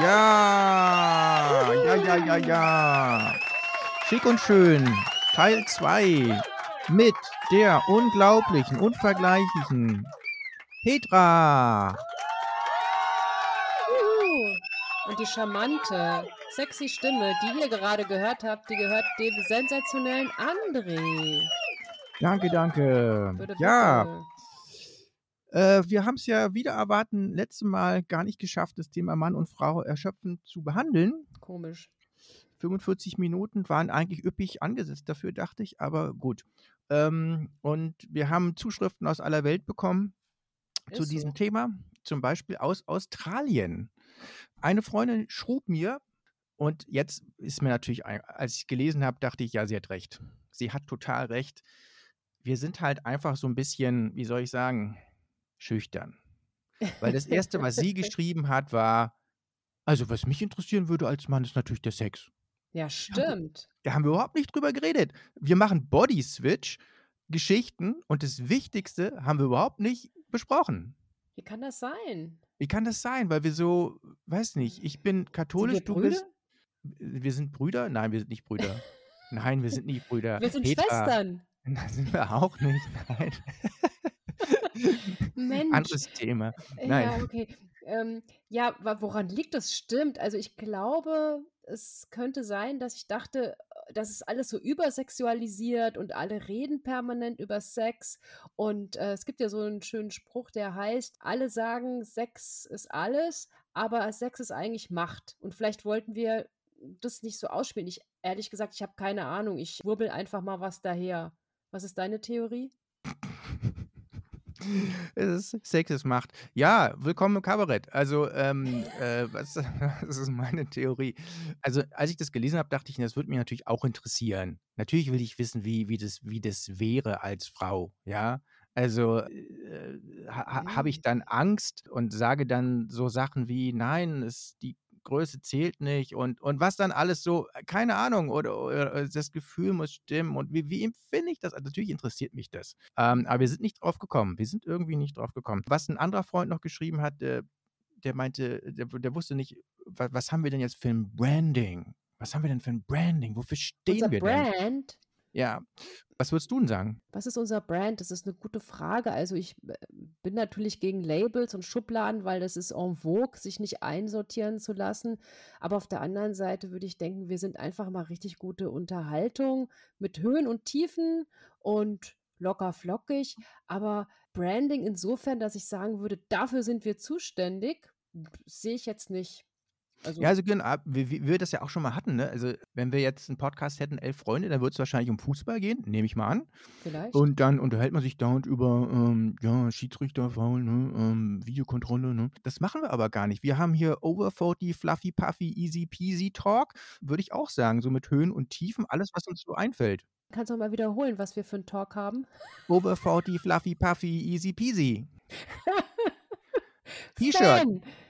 Ja, ja, ja, ja, ja. Schick und schön. Teil 2 mit der unglaublichen, unvergleichlichen Petra. Juhu. Und die charmante, sexy Stimme, die ihr gerade gehört habt, die gehört dem sensationellen André. Danke, danke. Ja, bitte. Äh, wir haben es ja wieder erwarten, letztes Mal gar nicht geschafft, das Thema Mann und Frau erschöpfend zu behandeln. Komisch. 45 Minuten waren eigentlich üppig angesetzt dafür, dachte ich, aber gut. Ähm, und wir haben Zuschriften aus aller Welt bekommen zu Ist diesem so. Thema, zum Beispiel aus Australien. Eine Freundin schrub mir und jetzt ist mir natürlich, als ich gelesen habe, dachte ich, ja, sie hat recht. Sie hat total recht. Wir sind halt einfach so ein bisschen, wie soll ich sagen, schüchtern. Weil das Erste, was sie geschrieben hat, war, also was mich interessieren würde als Mann, ist natürlich der Sex. Ja, stimmt. Da haben wir überhaupt nicht drüber geredet. Wir machen Body Switch, Geschichten und das Wichtigste haben wir überhaupt nicht besprochen. Wie kann das sein? Wie kann das sein? Weil wir so, weiß nicht, ich bin katholisch, du bist. Wir sind Brüder? Nein, wir sind nicht Brüder. Nein, wir sind nicht Brüder. Wir sind Petra, Schwestern. Nein, sind wir auch nicht. Nein. Mensch. Anderes Thema. Nein. Ja, okay. Ähm, ja, woran liegt das? Stimmt. Also ich glaube, es könnte sein, dass ich dachte, äh, das ist alles so übersexualisiert und alle reden permanent über Sex. Und äh, es gibt ja so einen schönen Spruch, der heißt, alle sagen, Sex ist alles, aber Sex ist eigentlich Macht. Und vielleicht wollten wir das nicht so ausspielen. Ich, ehrlich gesagt, ich habe keine Ahnung. Ich wurbel einfach mal was daher. Was ist deine Theorie? Es ist Sex ist Macht. Ja, willkommen im Kabarett. Also, ähm, äh, was, das ist meine Theorie. Also, als ich das gelesen habe, dachte ich, das würde mich natürlich auch interessieren. Natürlich will ich wissen, wie, wie, das, wie das wäre als Frau, ja. Also äh, ha, ha- habe ich Mhm. dann Angst und sage dann so Sachen wie, nein, es, die Größe zählt nicht und, und was dann alles so, äh, keine Ahnung, oder, oder das Gefühl muss stimmen und wie, wie empfinde ich das? Also natürlich interessiert mich das. Ähm, aber wir sind nicht drauf gekommen. Wir sind irgendwie nicht drauf gekommen. Was ein anderer Freund noch geschrieben hat, der, der meinte, der, der wusste nicht, was, was haben wir denn jetzt für ein Branding? Was haben wir denn für ein Branding? Wofür stehen Unser wir denn? Brand? Ja. Was würdest du denn sagen? Was ist unser Brand? Das ist eine gute Frage. Also ich äh, bin natürlich gegen Labels und Schubladen, weil das ist en vogue, sich nicht einsortieren zu lassen. Aber auf der anderen Seite würde ich denken, wir sind einfach mal richtig gute Unterhaltung mit Höhen und Tiefen und locker flockig. Aber Branding insofern, dass ich sagen würde, dafür sind wir zuständig, sehe ich jetzt nicht. Also Ja, also genau, wie, wie wir das ja auch schon mal hatten, ne? Also, wenn wir jetzt einen Podcast hätten, elf Freunde, dann würde es wahrscheinlich um Fußball gehen, nehme ich mal an. vielleicht. Und dann unterhält man sich dauernd über, ähm, ja, Schiedsrichter, Foul, ne, ähm, Videokontrolle, ne. Das machen wir aber gar nicht. Wir haben hier Over 40, Fluffy Puffy, Easy Peasy Talk, würde ich auch sagen, so mit Höhen und Tiefen, alles, was uns so einfällt. Kannst du mal wiederholen, was wir für einen Talk haben? Over 40, Fluffy Puffy, Easy Peasy. T-Shirt.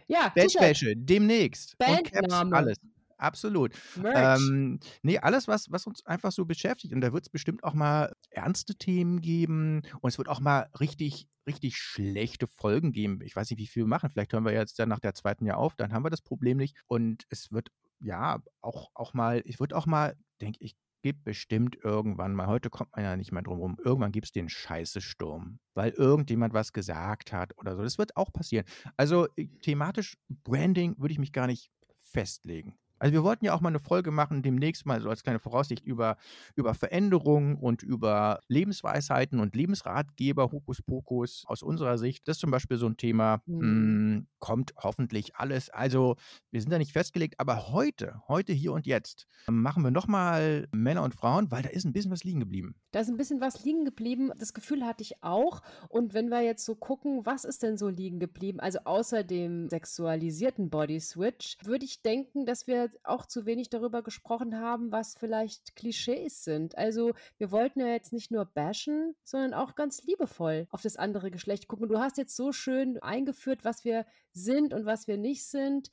Ja, Bettwäsche, demnächst. Und Caps, Bandname, alles. Absolut. Ähm, nee, alles, was, was uns einfach so beschäftigt. Und da wird es bestimmt auch mal ernste Themen geben. Und es wird auch mal richtig, richtig schlechte Folgen geben. Ich weiß nicht, wie viel wir machen. Vielleicht hören wir jetzt dann nach der zweiten Jahr auf. Dann haben wir das Problem nicht. Und es wird, ja, auch, auch mal, es wird auch mal, denke ich, gibt bestimmt irgendwann mal, heute kommt man ja nicht mehr drum rum, irgendwann gibt es den Scheiße-Sturm, weil irgendjemand was gesagt hat oder so. Das wird auch passieren. Also äh, thematisch Branding würde ich mich gar nicht festlegen. Also wir wollten ja auch mal eine Folge machen, demnächst mal so als kleine Voraussicht über, über Veränderungen und über Lebensweisheiten und Lebensratgeber, Hokuspokus aus unserer Sicht. Das ist zum Beispiel so ein Thema, Hm. mh, kommt hoffentlich alles. Also wir sind da nicht festgelegt, aber heute, heute, hier und jetzt, machen wir nochmal Männer und Frauen, weil da ist ein bisschen was liegen geblieben. Da ist ein bisschen was liegen geblieben. Das Gefühl hatte ich auch. Und wenn wir jetzt so gucken, was ist denn so liegen geblieben? Also außer dem sexualisierten Body Switch, würde ich denken, dass wir auch zu wenig darüber gesprochen haben, was vielleicht Klischees sind. Also wir wollten ja jetzt nicht nur bashen, sondern auch ganz liebevoll auf das andere Geschlecht gucken. Du hast jetzt so schön eingeführt, was wir sind und was wir nicht sind.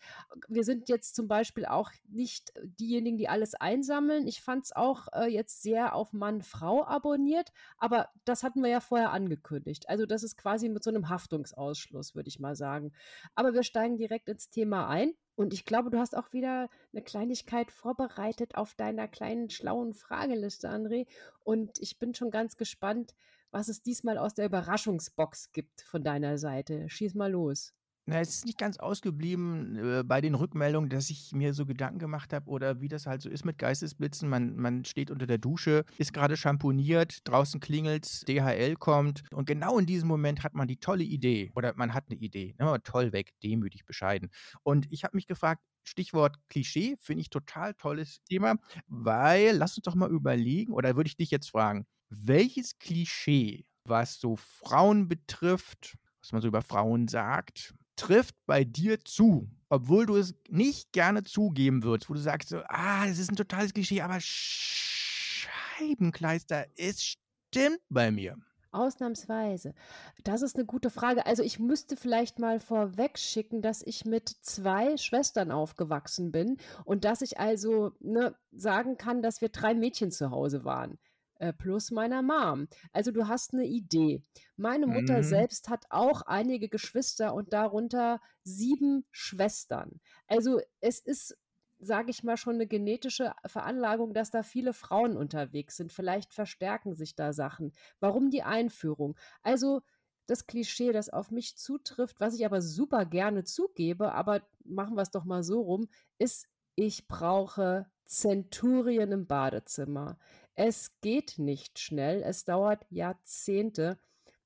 Wir sind jetzt zum Beispiel auch nicht diejenigen, die alles einsammeln. Ich fand es auch äh, jetzt sehr auf Mann-Frau abonniert, aber das hatten wir ja vorher angekündigt. Also das ist quasi mit so einem Haftungsausschluss, würde ich mal sagen. Aber wir steigen direkt ins Thema ein. Und ich glaube, du hast auch wieder eine Kleinigkeit vorbereitet auf deiner kleinen schlauen Frageliste, André. Und ich bin schon ganz gespannt, was es diesmal aus der Überraschungsbox gibt von deiner Seite. Schieß mal los. Na, es ist nicht ganz ausgeblieben äh, bei den Rückmeldungen, dass ich mir so Gedanken gemacht habe oder wie das halt so ist mit Geistesblitzen. Man, man steht unter der Dusche, ist gerade schamponiert, draußen klingelt's, DHL kommt und genau in diesem Moment hat man die tolle Idee oder man hat eine Idee. Ne? Toll weg, demütig, bescheiden. Und ich habe mich gefragt, Stichwort Klischee, finde ich total tolles Thema, weil lass uns doch mal überlegen, oder würde ich dich jetzt fragen, welches Klischee, was so Frauen betrifft, was man so über Frauen sagt, trifft bei dir zu, obwohl du es nicht gerne zugeben würdest, wo du sagst so, ah, das ist ein totales Klischee, aber Scheibenkleister, es stimmt bei mir. Ausnahmsweise. Das ist eine gute Frage. Also ich müsste vielleicht mal vorweg schicken, dass ich mit zwei Schwestern aufgewachsen bin und dass ich also ne, sagen kann, dass wir drei Mädchen zu Hause waren. Äh, plus meiner Mom. Also du hast eine Idee. Meine Mutter Mhm. selbst hat auch einige Geschwister und darunter sieben Schwestern. Also es ist, sage ich mal, schon eine genetische Veranlagung, dass da viele Frauen unterwegs sind. Vielleicht verstärken sich da Sachen. Warum die Einführung? Also das Klischee, das auf mich zutrifft, was ich aber super gerne zugebe, aber machen wir es doch mal so rum, ist, ich brauche Zenturien im Badezimmer. Es geht nicht schnell, es dauert Jahrzehnte.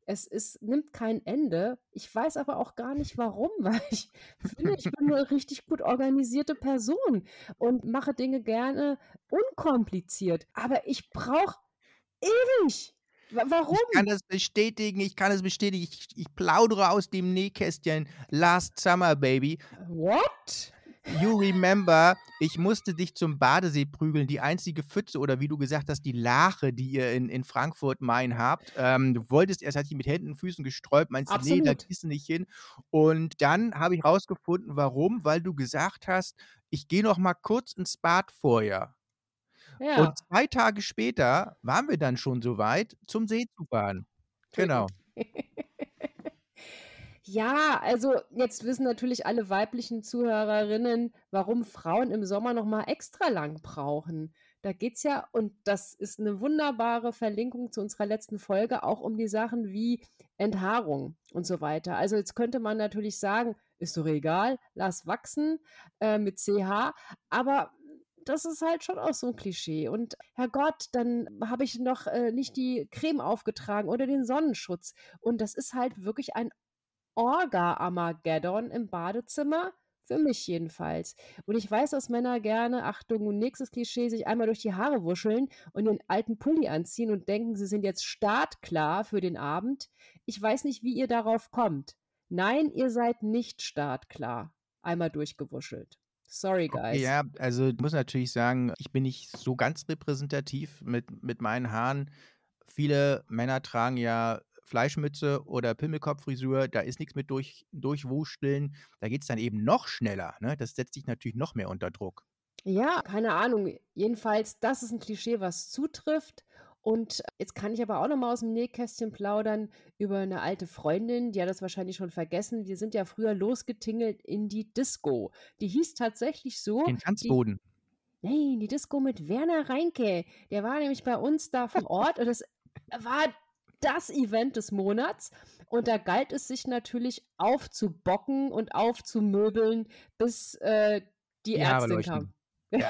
Es ist, nimmt kein Ende. Ich weiß aber auch gar nicht warum, weil ich finde, ich bin eine richtig gut organisierte Person und mache Dinge gerne unkompliziert. Aber ich brauche ewig. Wa- Warum? Ich kann das bestätigen, ich kann es bestätigen. Ich, ich plaudere aus dem Nähkästchen. Last Summer, Baby. What? You remember, ich musste dich zum Badesee prügeln. Die einzige Pfütze oder wie du gesagt hast, die Lache, die ihr in, in Frankfurt Main habt. Ähm, du wolltest erst, hat dich mit Händen und Füßen gesträubt, meinst du, nee, da gehst du nicht hin. Und dann habe ich rausgefunden, warum, weil du gesagt hast, ich gehe noch mal kurz ins Bad vorher. Ja, Und zwei Tage später waren wir dann schon so weit, zum See zu fahren. Genau. Ja, also jetzt wissen natürlich alle weiblichen Zuhörerinnen, warum Frauen im Sommer noch mal extra lang brauchen. Da geht's ja, und das ist eine wunderbare Verlinkung zu unserer letzten Folge, auch um die Sachen wie Enthaarung und so weiter. Also jetzt könnte man natürlich sagen, ist doch egal, lass wachsen äh, mit CH, aber das ist halt schon auch so ein Klischee. Und Herrgott, dann habe ich noch äh, nicht die Creme aufgetragen oder den Sonnenschutz. Und das ist halt wirklich ein Orga-Armageddon im Badezimmer. Für mich jedenfalls. Und ich weiß, dass Männer gerne, Achtung, nächstes Klischee, sich einmal durch die Haare wuscheln und den alten Pulli anziehen und denken, sie sind jetzt startklar für den Abend. Ich weiß nicht, wie ihr darauf kommt. Nein, ihr seid nicht startklar. Einmal durchgewuschelt. Sorry, guys. Ja, also ich muss natürlich sagen, ich bin nicht so ganz repräsentativ mit, mit meinen Haaren. Viele Männer tragen ja Fleischmütze oder Pimmelkopffrisur, da ist nichts mit durch, durchwuschteln. Da geht es dann eben noch schneller. Ne? Das setzt dich natürlich noch mehr unter Druck. Ja, keine Ahnung. Jedenfalls, das ist ein Klischee, was zutrifft. Und jetzt kann ich aber auch noch mal aus dem Nähkästchen plaudern über eine alte Freundin, die hat das wahrscheinlich schon vergessen. Wir sind ja früher losgetingelt in die Disco. Die hieß tatsächlich so. Den Die, Tanzboden. nein, die Disco mit Werner Reinke. Der war nämlich bei uns da vor Ort und das war das Event des Monats. Und da galt es sich natürlich aufzubocken und aufzumöbeln, bis äh, die Haare Ärztin kam. Ja,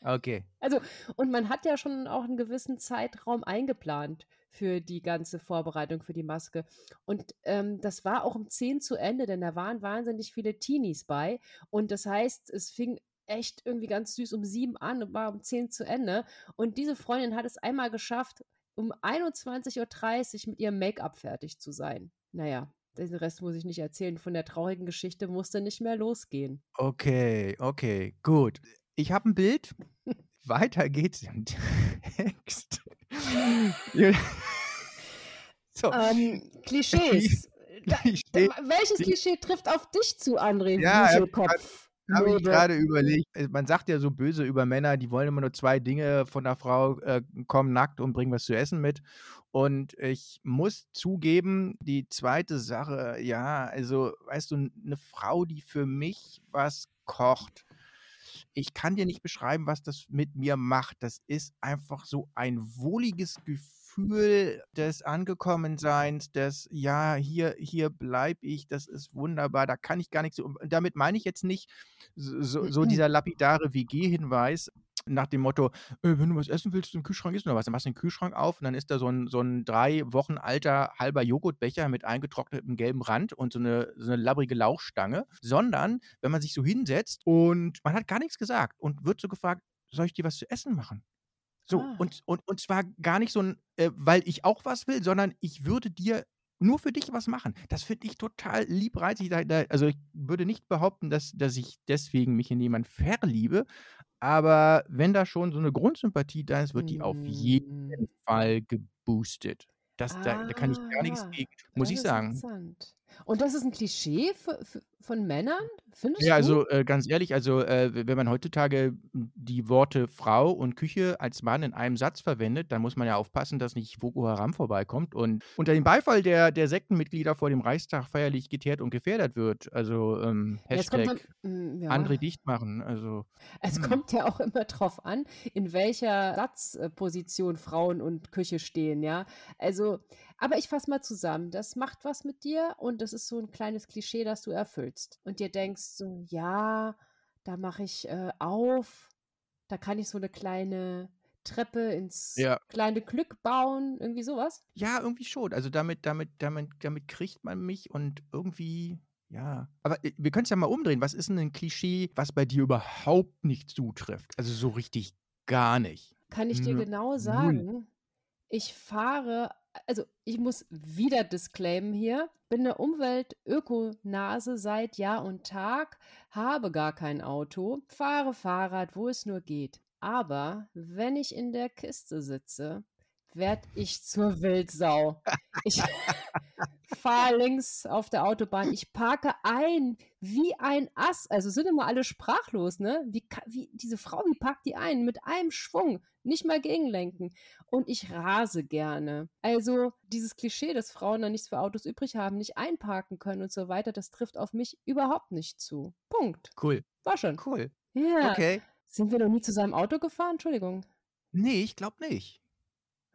okay. Also, und man hat ja schon auch einen gewissen Zeitraum eingeplant für die ganze Vorbereitung für die Maske. Und ähm, das war auch um 10 zu Ende, denn da waren wahnsinnig viele Teenies bei. Und das heißt, es fing echt irgendwie ganz süß um 7 an und war um 10 zu Ende. Und diese Freundin hat es einmal geschafft, um 21.30 Uhr mit ihrem Make-up fertig zu sein. Naja, den Rest muss ich nicht erzählen. Von der traurigen Geschichte musste nicht mehr losgehen. Okay, okay, gut. Ich habe ein Bild. Weiter geht's im Text. So, Ähm, Klischees. Da, welches Klischee trifft auf dich zu, André Ja, Wuschelkopf? Habe ich gerade überlegt. Äh, man sagt ja so böse über Männer, die wollen immer nur 2 Dinge von der Frau, äh, komm nackt und bring was zu essen mit. Und ich muss zugeben, die zweite Sache, ja, also, weißt du, 'ne Frau, die für mich was kocht ich kann dir nicht beschreiben, was das mit mir macht. Das ist einfach so ein wohliges Gefühl des Angekommenseins, des „Ja, hier hier bleibe ich, das ist wunderbar, da kann ich gar nichts“ und damit meine ich jetzt nicht so so so dieser lapidare WG-Hinweis nach dem Motto: „Äh, wenn du was essen willst, im Kühlschrank ist noch was.“ Dann machst du den Kühlschrank auf und dann ist da so 'n so 'n 3 Wochen alter halber Joghurtbecher mit eingetrocknetem gelbem Rand und so 'ne so 'ne labbrige Lauchstange, sondern wenn man sich so hinsetzt und man hat gar nix gesagt und wird so gefragt: „Soll ich dir was zu essen machen?“ So, Ah. und und und zwar gar nicht so 'n, äh, weil ich auch was will, sondern ich würde dir nur für dich was machen. Das finde ich total liebreizig. Da da also, ich würde nicht behaupten, dass dass ich deswegen mich in jemanden verliebe, aber wenn da schon so 'ne Grundsympathie da ist, wird die auf jeden Mhm. Fall geboostet. Das da da kann ich gar nix Aha, gegen, muss ich sagen. interessant. Und das ist 'n Klischee von Männern, Ja, findest du? also, äh, ganz ehrlich, also, äh, wenn man heutzutage die Worte Frau und Küche als Mann in einem Satz verwendet, dann muss man ja aufpassen, dass nicht Boko Haram vorbeikommt und unter dem Beifall der der Sektenmitglieder vor dem Reichstag feierlich geteert und gefedert wird. Also, ähm, Ja, Hashtag hm, André ja. dicht machen, also, Es hm. kommt ja auch immer drauf an, in welcher Satz äh, Position Frauen und Küche stehen, ja? Also aber ich fasse mal zusammen. Das macht was mit dir und das ist so 'n kleines Klischee, das du erfüllst und dir denkst so: „Ja, da mache ich, äh, auf, da kann ich so 'ne kleine Treppe ins Ja. kleine Glück bauen“, irgendwie so was? Ja, irgendwie schon. Also, damit damit damit damit kriegt man mich und irgendwie ja. Aber, äh, wir können's ja mal umdrehen. Was ist 'n 'nen Klischee, was bei dir überhaupt nicht zutrifft? Also, so richtig gar nicht. Kann ich dir Nö genau 0. sagen. Ich fahre also, ich muss wieder disclaimen hier, bin 'ne Umwelt-Öko-Nase seit Jahr und Tag, habe gar kein Auto, fahre Fahrrad, wo es nur geht. Aber wenn ich in der Kiste sitze, werde ich zur Wildsau. Ich fahre links auf der Autobahn, ich parke ein wie ein Ass. Also, sind immer alle sprachlos, ne? Wie wie diese Frau, wie parkt die ein? Mit einem Schwung, nicht mal gegenlenken. Und ich rase gerne. Also, dieses Klischee, dass Frauen dann nichts für Autos übrig haben, nicht einparken können und so weiter, das trifft auf mich überhaupt nicht zu. Punkt. Cool. War schon. Cool. Ja. Okay. Sind wir noch nie zusammen Auto gefahren? Entschuldigung. Ne, ich glaube nicht.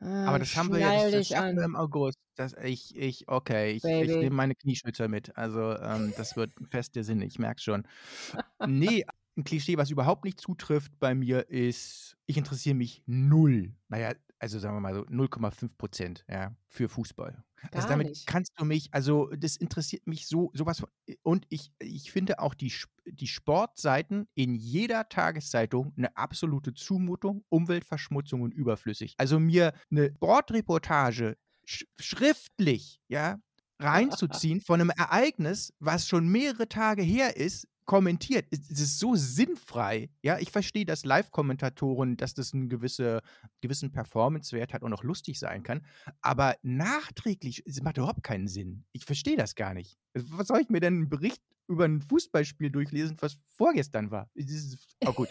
Ah, Aber das haben wir ja das schaffen wir im August. Das ich ich okay, ich ich nehme meine Knieschützer mit. Also, ähm, das wird Fest der Sinne, ich merke schon. Ne, 'n Klischee, was überhaupt nicht zutrifft bei mir, ist, ich interessiere mich 0, na ja, also, sagen wir mal so 0,5 %, ja, für Fußball. Also, Gar damit nicht. kannst du mich also, das interessiert mich so so was von und ich ich finde auch die die Sportseiten in jeder Tageszeitung 'ne absolute Zumutung, Umweltverschmutzung und überflüssig. Also, mir 'ne Sportreportage sch schriftlich, ja, reinzuziehen von 'nem Ereignis, was schon mehrere Tage her ist, kommentiert. Es ist so sinnfrei, ja? Ich verstehe, dass Live-Kommentatoren dass das 'n gewisse gewissen Performance-Wert hat und auch lustig sein kann, aber nachträglich es macht überhaupt keinen Sinn. Ich verstehe das gar nicht. Was soll ich mir denn 'n Bericht über 'n Fußballspiel durchlesen, was vorgestern war? Es ist oh gut.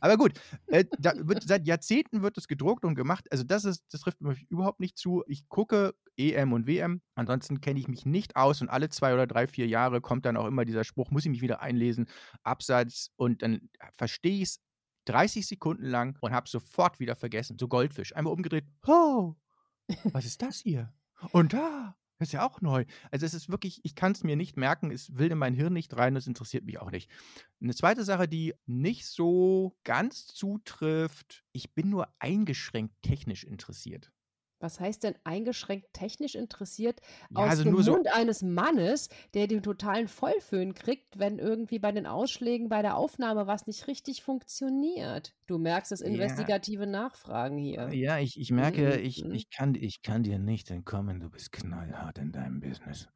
Aber gut, äh, wird seit Jahrzehnten wird das gedruckt und gemacht. Also, das ist das trifft mich überhaupt nicht zu. Ich gucke EM und WM, ansonsten kenne ich mich nicht aus und alle 2 oder 3, 4 Jahre kommt dann auch immer dieser Spruch: „Muss ich mich wieder einlesen?“ Abseits und dann verstehe ich's 30 Sekunden lang und habe es sofort wieder vergessen. So Goldfisch, einmal umgedreht: „Oh, was ist das hier? Und da, das ist ja auch neu.“ Also, es ist wirklich ich kann's mir nicht merken, es will in mein Hirn nicht rein, es interessiert mich auch nicht. 'Ne zweite Sache, die nicht so ganz zutrifft, ich bin nur eingeschränkt technisch interessiert. Was heißt denn eingeschränkt technisch interessiert Ja, aus also, dem nur so Mund eines Mannes, der den totalen Vollföhn kriegt, wenn irgendwie bei den Ausschlägen bei der Aufnahme was nicht richtig funktioniert? Du merkst das Ja. investigative Nachfragen Äh, hier. ja, ich ich Mhm, merke, ich mhm. ich kann ich kann dir nicht entkommen, du bist knallhart in deinem Business.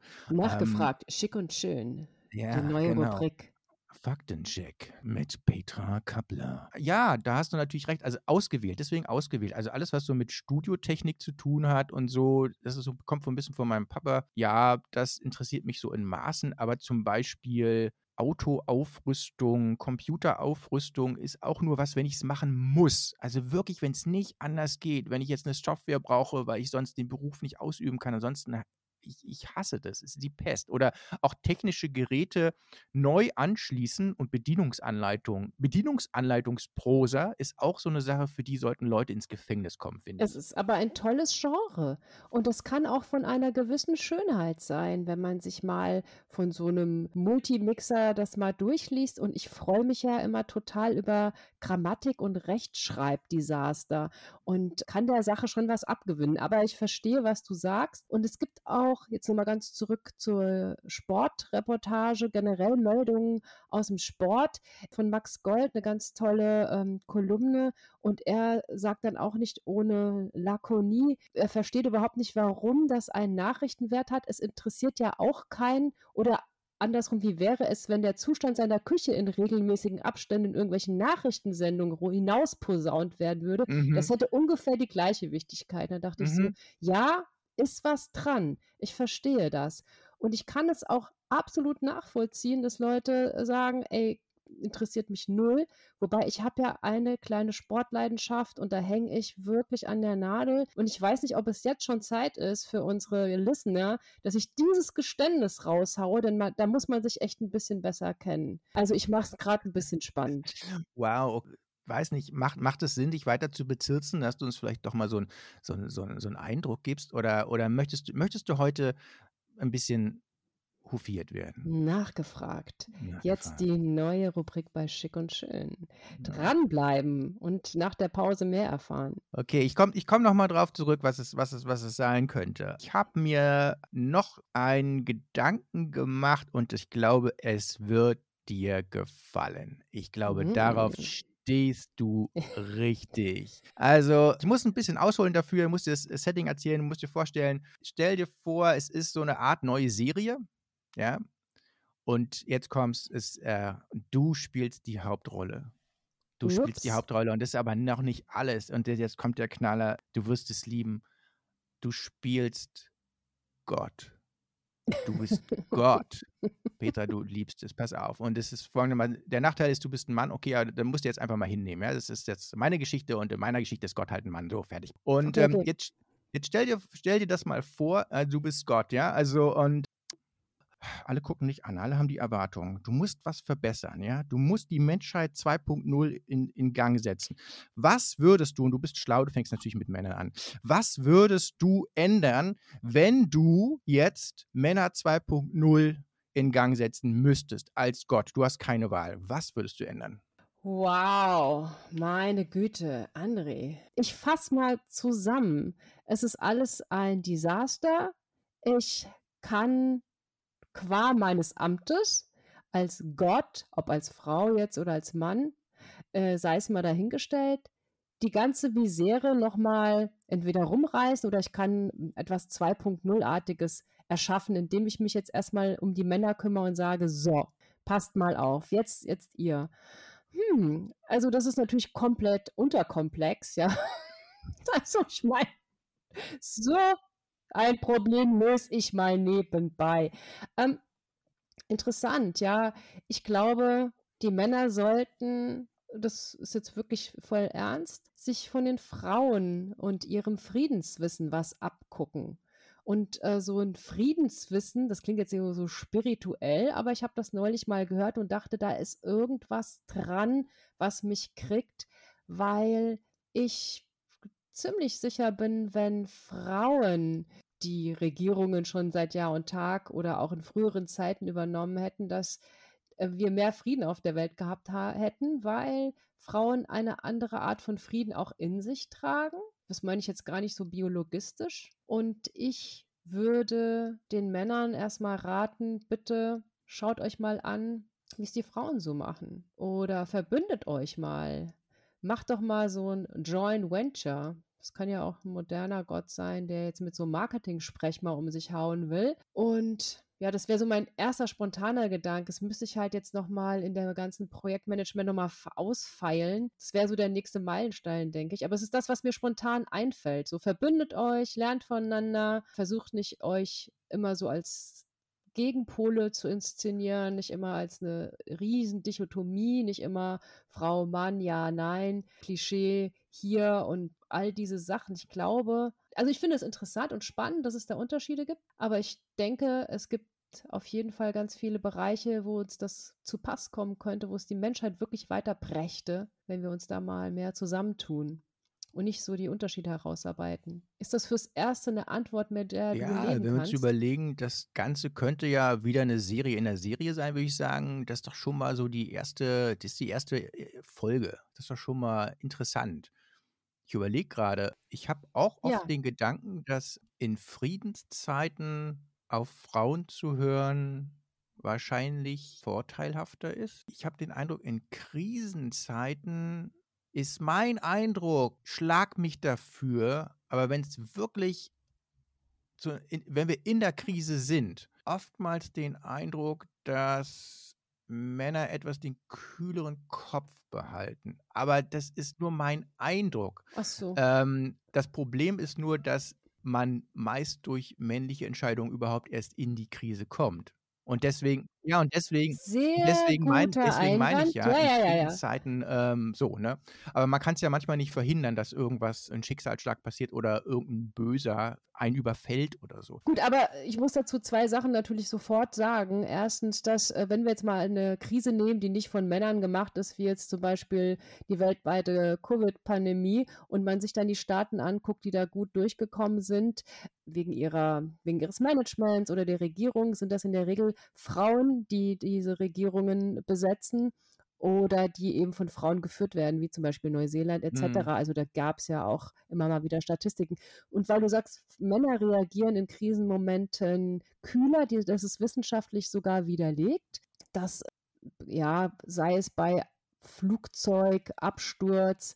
Ähm Nachgefragt, schick und schön. Die Ja, neue genau. Rubrik. Faktencheck mit Petra Kaplan. Ja, da hast du natürlich recht, also, ausgewählt, deswegen ausgewählt. Also, alles, was so mit Studiotechnik zu tun hat und so, das so kommt so 'n bisschen von meinem Papa. Ja, das interessiert mich so in Maßen, aber zum Beispiel Autoaufrüstung, Computeraufrüstung ist auch nur was, wenn ich es machen muss. Also wirklich, wenn es nicht anders geht, wenn ich jetzt eine Software brauche, weil ich sonst den Beruf nicht ausüben kann. Ansonsten ich, ich hasse das, es ist die Pest. Oder auch technische Geräte neu anschließen und Bedienungsanleitung. Bedienungsanleitungsprosa ist auch so eine Sache, für die sollten Leute ins Gefängnis kommen, finde ich. Es ist aber ein tolles Genre. Und es kann auch von einer gewissen Schönheit sein, wenn man sich mal von so einem Multimixer das mal durchliest. Und ich freue mich ja immer total über Grammatik und Rechtschreibdesaster und kann der Sache schon was abgewinnen. Aber ich verstehe, was du sagst. Und es gibt auch, jetzt nochmal ganz zurück zur Sportreportage, generell Meldungen aus dem Sport von Max Gold, eine ganz tolle ähm, Kolumne. Und er sagt dann auch nicht ohne Lakonie, er versteht überhaupt nicht, warum das einen Nachrichtenwert hat. Es interessiert ja auch keinen oder andersrum, wie wäre es, wenn der Zustand seiner Küche in regelmäßigen Abständen in irgendwelchen Nachrichtensendungen hinaus posaunt werden würde? Mhm. Das hätte ungefähr die gleiche Wichtigkeit. Da dachte mhm. ich so, mhm. ja, ist was dran. Ich verstehe das. Und ich kann es auch absolut nachvollziehen, dass Leute sagen, ey, interessiert mich null. Wobei ich habe ja eine kleine Sportleidenschaft und da hänge ich wirklich an der Nadel. Und ich weiß nicht, ob es jetzt schon Zeit ist für unsere Listener, dass ich dieses Geständnis raushaue, denn man, da muss man sich echt ein bisschen besser kennen. Also ich mache es gerade ein bisschen spannend. Wow, weiß nicht, macht, macht es Sinn, dich weiter zu bezirzen, dass du uns vielleicht doch mal so, ein, so, so, so einen Eindruck gibst? Oder, oder möchtest, möchtest du heute ein bisschen hofiert werden. Nachgefragt. Nachgefragt. Jetzt die neue Rubrik bei Schick und Schön. Dranbleiben und nach der Pause mehr erfahren. Okay, ich komme ich komm nochmal drauf zurück, was es, was, es, was es sein könnte. Ich habe mir noch einen Gedanken gemacht und ich glaube, es wird dir gefallen. Ich glaube, mhm. darauf stehst du richtig. Also, ich muss ein bisschen ausholen dafür, ich muss dir das Setting erzählen, muss dir vorstellen, stell dir vor, es ist so eine Art neue Serie, ja. Und jetzt kommst, ist, äh, du spielst die Hauptrolle. Du Ups. spielst die Hauptrolle und das ist aber noch nicht alles. Und jetzt kommt der Knaller, du wirst es lieben. Du spielst Gott. Du bist Gott. Peter, du liebst es, pass auf. Und es ist folgendermaßen, der Nachteil ist, du bist ein Mann, okay, ja, dann musst du jetzt einfach mal hinnehmen. Ja? Das ist jetzt meine Geschichte und in meiner Geschichte ist Gott halt ein Mann. So, fertig. Und okay, ähm, jetzt, jetzt stell dir, stell dir das mal vor, äh, du bist Gott, ja. Also, und alle gucken dich an, alle haben die Erwartungen. Du musst was verbessern, ja? Du musst die Menschheit 2.0 in, in Gang setzen. Was würdest du, und du bist schlau, du fängst natürlich mit Männern an, was würdest du ändern, wenn du jetzt Männer 2.0 in Gang setzen müsstest als Gott? Du hast keine Wahl. Was würdest du ändern? Wow, meine Güte, André. Ich fasse mal zusammen. Es ist alles ein Desaster. Ich kann qua meines Amtes als Gott, ob als Frau jetzt oder als Mann, äh, sei es mal dahingestellt, die ganze Misere nochmal entweder rumreißen oder ich kann etwas 2.0-artiges erschaffen, indem ich mich jetzt erstmal um die Männer kümmere und sage, so, passt mal auf, jetzt, jetzt ihr. Hm, also das ist natürlich komplett unterkomplex, ja. Also ich meine, so ein Problem löse ich mal nebenbei. Ähm, interessant, ja. Ich glaube, die Männer sollten, das ist jetzt wirklich voll ernst, sich von den Frauen und ihrem Friedenswissen was abgucken. Und äh, so ein Friedenswissen, das klingt jetzt so, so spirituell, aber ich habe das neulich mal gehört und dachte, da ist irgendwas dran, was mich kriegt, weil ich ziemlich sicher bin, wenn Frauen die Regierungen schon seit Jahr und Tag oder auch in früheren Zeiten übernommen hätten, dass äh, wir mehr Frieden auf der Welt gehabt hätten, weil Frauen eine andere Art von Frieden auch in sich tragen. Das meine ich jetzt gar nicht so biologistisch. Und ich würde den Männern erstmal raten, bitte schaut euch mal an, wie es die Frauen so machen. Oder verbündet euch mal. Macht doch mal so ein Joint Venture. Das kann ja auch ein moderner Gott sein, der jetzt mit so Marketing-Sprech mal um sich hauen will. Und ja, das wäre so mein erster spontaner Gedanke. Das müsste ich halt jetzt nochmal in der ganzen Projektmanagement nochmal ausfeilen. Das wäre so der nächste Meilenstein, denke ich. Aber es ist das, was mir spontan einfällt. So verbündet euch, lernt voneinander, versucht nicht euch immer so als Gegenpole zu inszenieren, nicht immer als eine Riesendichotomie, nicht immer Frau, Mann, ja, nein, Klischee hier und all diese Sachen. Ich glaube, also ich finde es interessant und spannend, dass es da Unterschiede gibt, aber ich denke, es gibt auf jeden Fall ganz viele Bereiche, wo uns das zu Pass kommen könnte, wo es die Menschheit wirklich weiter brächte, wenn wir uns da mal mehr zusammentun und nicht so die Unterschiede herausarbeiten. Ist das fürs Erste eine Antwort, mit der du Ja, leben wenn wir uns kannst? überlegen, das Ganze könnte ja wieder eine Serie in der Serie sein, würde ich sagen. Das ist doch schon mal so die erste, das ist die erste äh, Folge. Das ist doch schon mal interessant. Ich überlege gerade, ich habe auch oft Ja. den Gedanken, dass in Friedenszeiten auf Frauen zu hören wahrscheinlich vorteilhafter ist. Ich habe den Eindruck, in Krisenzeiten ist mein Eindruck, schlag mich dafür, aber wenn es wirklich so in, wenn wir in der Krise sind, oftmals den Eindruck, dass Männer etwas den kühleren Kopf behalten. Aber das ist nur mein Eindruck. Ach so. Ähm, das Problem ist nur, dass man meist durch männliche Entscheidungen überhaupt erst in die Krise kommt. Und deswegen, ja, und deswegen, Sehr deswegen meine guter deswegen mein Einwand. ich ja, Ja, in ja, ja, ja. Friedenszeiten ähm, so, ne? Aber man kann es ja manchmal nicht verhindern, dass irgendwas, ein Schicksalsschlag passiert oder irgendein Böser einen überfällt oder so. Gut, aber ich muss dazu zwei Sachen natürlich sofort sagen. Erstens, dass, äh, wenn wir jetzt mal eine Krise nehmen, die nicht von Männern gemacht ist, wie jetzt zum Beispiel die weltweite Covid-Pandemie, und man sich dann die Staaten anguckt, die da gut durchgekommen sind, wegen ihrer, wegen ihres Managements oder der Regierung, sind das in der Regel Frauen, die diese Regierungen besetzen oder die eben von Frauen geführt werden, wie zum Beispiel Neuseeland etc. Hm. Also da gab es ja auch immer mal wieder Statistiken. Und weil du sagst, Männer reagieren in Krisenmomenten kühler, die, das ist wissenschaftlich sogar widerlegt, dass, ja, sei es bei Flugzeug, Absturz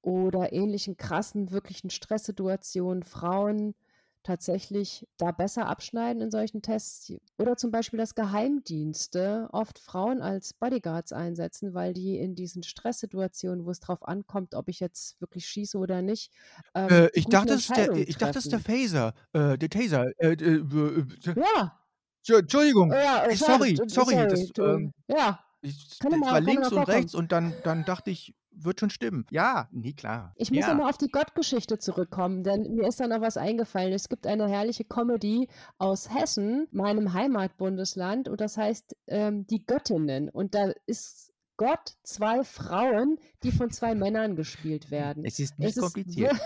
oder ähnlichen krassen, wirklichen Stresssituationen, Frauen tatsächlich da besser abschneiden in solchen Tests. Oder zum Beispiel, dass Geheimdienste oft Frauen als Bodyguards einsetzen, weil die in diesen Stresssituationen, wo es drauf ankommt, ob ich jetzt wirklich schieße oder nicht, ähm, Äh, ich dachte, es ist der, ich dachte, es ist der. Phaser, äh, der Taser. Äh, äh, äh, Ja, Tschu- Entschuldigung, ja, sorry, sorry, sorry. das, ähm, Ja, ich, kann das immer, war links und rechts und dann, dann dachte ich, wird schon stimmen. Ja, nee, klar. Ich muss Ja. nochmal auf die Gottgeschichte zurückkommen, denn mir ist da noch was eingefallen. Es gibt eine herrliche Comedy aus Hessen, meinem Heimatbundesland, und das heißt ähm, Die Göttinnen. Und da ist Gott zwei Frauen, die von zwei Männern gespielt werden. Es ist nicht Es ist kompliziert. wir-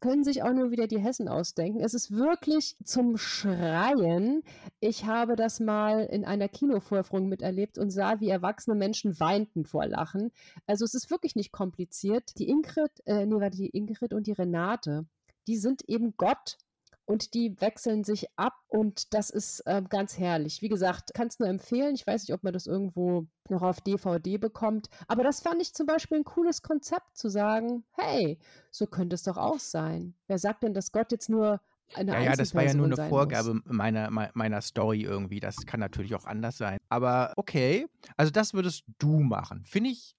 können sich auch nur wieder die Hessen ausdenken. Es ist wirklich zum Schreien. Ich habe das mal in einer Kinovorführung miterlebt und sah, wie erwachsene Menschen weinten vor Lachen. Also es ist wirklich nicht kompliziert. Die Ingrid, äh, nee, warte, die Ingrid und die Renate, die sind eben Gott und die wechseln sich ab und das ist ähm, ganz herrlich. Wie gesagt, kann es nur empfehlen. Ich weiß nicht, ob man das irgendwo noch auf DVD bekommt, aber das fand ich zum Beispiel ein cooles Konzept zu sagen, hey, so könnte es doch auch sein. Wer sagt denn, dass Gott jetzt nur eine Ja, ja, das war ja nur eine Vorgabe muss? meiner, mei- meiner Story irgendwie. Das kann natürlich auch anders sein. Aber okay, also das würdest du machen. Finde ich,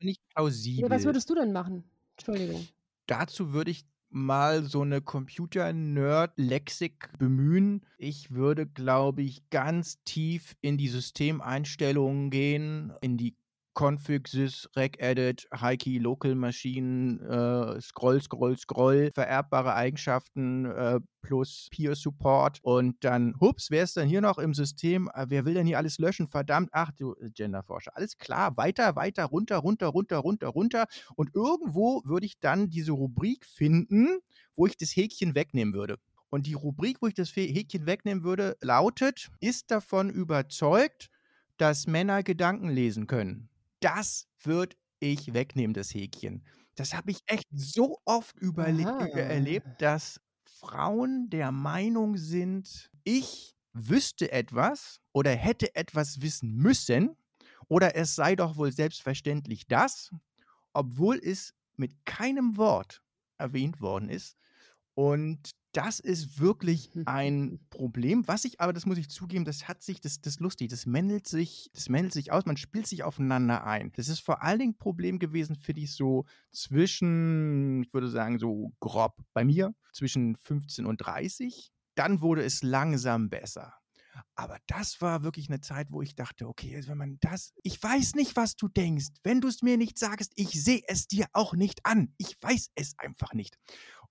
find ich Ja, was plausibel. würdest du denn machen? Entschuldigung. Dazu würde ich mal so eine Computer-Nerd-Lexik bemühen. Ich würde, glaube ich, ganz tief in die Systemeinstellungen gehen, in die Config, Sys, Regedit, Hikey, Local Maschinen, äh, Scroll, Scroll, Scroll, vererbbare Eigenschaften äh, plus Peer Support und dann, hups, wer ist denn hier noch im System? Äh, wer will denn hier alles löschen? Verdammt, ach du äh, Genderforscher. Alles klar, weiter, weiter, runter, runter, runter, runter, runter. Und irgendwo würde ich dann diese Rubrik finden, wo ich das Häkchen wegnehmen würde. Und die Rubrik, wo ich das Häkchen wegnehmen würde, lautet, ist davon überzeugt, dass Männer Gedanken lesen können. Das würde ich wegnehmen, das Häkchen. Das habe ich echt so oft äh, erlebt, dass Frauen der Meinung sind, ich wüsste etwas oder hätte etwas wissen müssen oder es sei doch wohl selbstverständlich das, obwohl es mit keinem Wort erwähnt worden ist. Und das ist wirklich ein Problem, was ich aber, das muss ich zugeben, das hat sich, das, das ist lustig, das männelt sich, das männelt sich aus, man spielt sich aufeinander ein. Das ist vor allen Dingen ein Problem gewesen, finde ich, so zwischen, ich würde sagen, so grob bei mir, zwischen 15 und 30. Dann wurde es langsam besser. Aber das war wirklich eine Zeit, wo ich dachte, okay, also wenn man das, ich weiß nicht, was du denkst. Wenn du es mir nicht sagst, ich sehe es dir auch nicht an. Ich weiß es einfach nicht.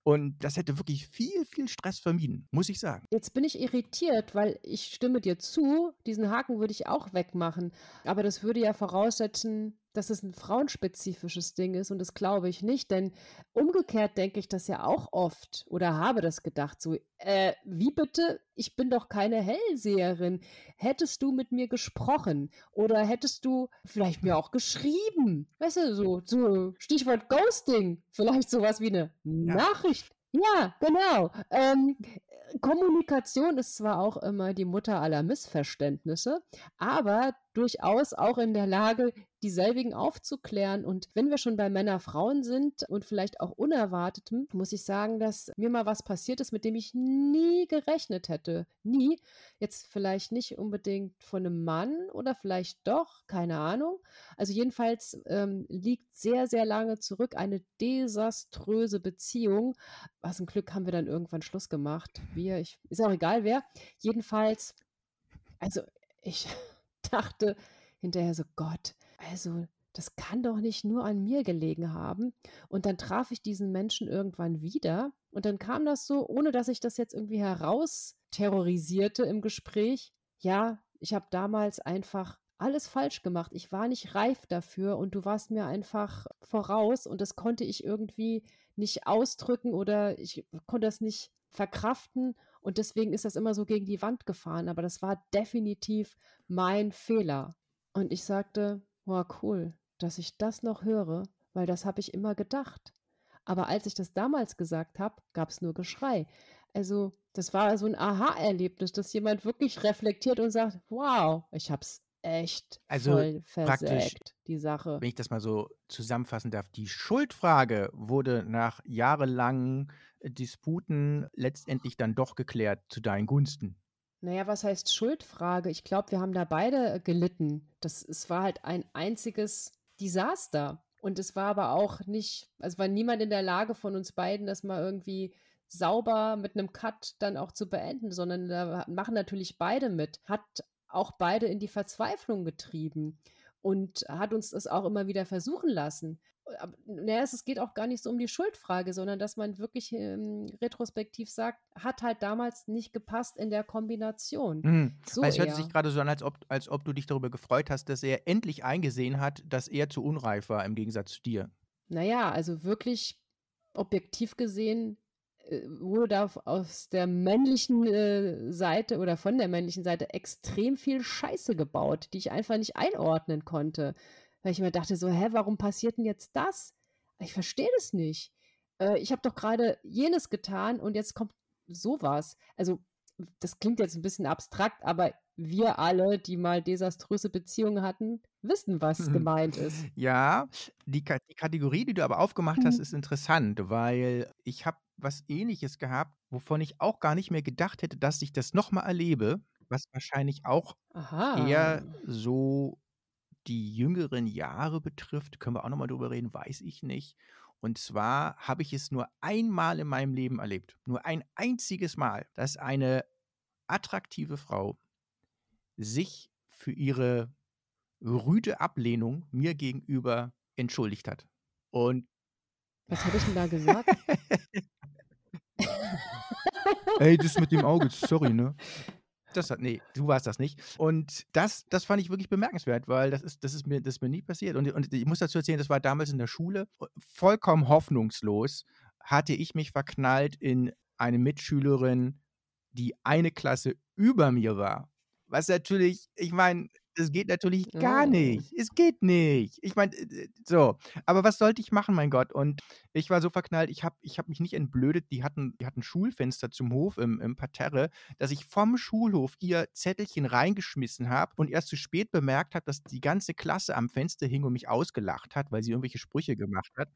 Und das hätte wirklich viel, viel Stress vermieden, muss ich sagen. Jetzt bin ich irritiert, weil ich stimme dir zu, diesen Haken würde ich auch wegmachen. Aber das würde ja voraussetzen, dass es ein frauenspezifisches Ding ist und das glaube ich nicht, denn umgekehrt denke ich das ja auch oft oder habe das gedacht, so, äh, wie bitte? Ich bin doch keine Hellseherin. Hättest du mit mir gesprochen oder hättest du vielleicht mir auch geschrieben? Weißt du, so, so Stichwort Ghosting, vielleicht sowas wie eine ja. Nachricht. Ja, genau. Ähm, Kommunikation ist zwar auch immer die Mutter aller Missverständnisse, aber durchaus auch in der Lage, dieselbigen aufzuklären. Und wenn wir schon bei Männer-Frauen sind und vielleicht auch Unerwartetem, muss ich sagen, dass mir mal was passiert ist, mit dem ich nie gerechnet hätte. Nie. Jetzt vielleicht nicht unbedingt von einem Mann oder vielleicht doch, keine Ahnung. Also jedenfalls ähm, liegt sehr, sehr lange zurück eine desaströse Beziehung. Was ein Glück haben wir dann irgendwann Schluss gemacht. Wir, ich, ist auch egal wer. Jedenfalls, also ich dachte hinterher so, Gott, also das kann doch nicht nur an mir gelegen haben. Und dann traf ich diesen Menschen irgendwann wieder und dann kam das so, ohne dass ich das jetzt irgendwie heraus terrorisierte im Gespräch. Ja, ich habe damals einfach alles falsch gemacht. Ich war nicht reif dafür und du warst mir einfach voraus und das konnte ich irgendwie nicht ausdrücken oder ich konnte das nicht verkraften und deswegen ist das immer so gegen die Wand gefahren. Aber das war definitiv mein Fehler. Und ich sagte, wow, cool, dass ich das noch höre, weil das habe ich immer gedacht. Aber als ich das damals gesagt habe, gab es nur Geschrei. Also das war so ein Aha-Erlebnis, dass jemand wirklich reflektiert und sagt, wow, ich habe es echt also voll versägt, die Sache. Wenn ich das mal so zusammenfassen darf, die Schuldfrage wurde nach jahrelangen Disputen letztendlich dann doch geklärt zu deinen Gunsten. Naja, was heißt Schuldfrage? Ich glaube, wir haben da beide äh, gelitten. Das, es war halt ein einziges Desaster. Und es war aber auch nicht, also war niemand in der Lage von uns beiden, das mal irgendwie sauber mit einem Cut dann auch zu beenden, sondern da machen natürlich beide mit. Hat auch beide in die Verzweiflung getrieben und hat uns das auch immer wieder versuchen lassen naja, es geht auch gar nicht so um die Schuldfrage, sondern dass man wirklich ähm, retrospektiv sagt, hat halt damals nicht gepasst in der Kombination. Mhm. So Weil es hört sich gerade so an, als ob, als ob du dich darüber gefreut hast, dass er endlich eingesehen hat, dass er zu unreif war im Gegensatz zu dir. Naja, also wirklich objektiv gesehen äh, wurde da aus der männlichen äh, Seite oder von der männlichen Seite extrem viel Scheiße gebaut, die ich einfach nicht einordnen konnte. Weil ich mir dachte so, hä, warum passiert denn jetzt das? Ich verstehe das nicht. Äh, ich habe doch gerade jenes getan und jetzt kommt sowas. Also das klingt jetzt ein bisschen abstrakt, aber wir alle, die mal desaströse Beziehungen hatten, wissen, was gemeint ist. Ja, die, Ka die Kategorie, die du aber aufgemacht hast, mhm. ist interessant, weil ich habe was ähnliches gehabt, wovon ich auch gar nicht mehr gedacht hätte, dass ich das nochmal erlebe, was wahrscheinlich auch Aha. eher so die jüngeren Jahre betrifft, können wir auch nochmal drüber reden, weiß ich nicht. Und zwar habe ich es nur einmal in meinem Leben erlebt, nur ein einziges Mal, dass eine attraktive Frau sich für ihre rüde Ablehnung mir gegenüber entschuldigt hat. Und was habe ich denn da gesagt? Ey, das mit dem Auge, sorry, ne? Das hat, nee, du warst das nicht. Und das, das fand ich wirklich bemerkenswert, weil das ist, das ist, mir, das ist mir nie passiert. Und, und ich muss dazu erzählen, das war damals in der Schule. Vollkommen hoffnungslos hatte ich mich verknallt in eine Mitschülerin, die eine Klasse über mir war. Was natürlich, ich meine, das geht natürlich gar oh. nicht. Es geht nicht. Ich meine, äh, so. Aber was sollte ich machen, mein Gott? Und ich war so verknallt, ich habe ich hab mich nicht entblödet. Die hatten, die hatten Schulfenster zum Hof im, im Parterre, dass ich vom Schulhof ihr Zettelchen reingeschmissen habe und erst zu spät bemerkt habe, dass die ganze Klasse am Fenster hing und mich ausgelacht hat, weil sie irgendwelche Sprüche gemacht hat.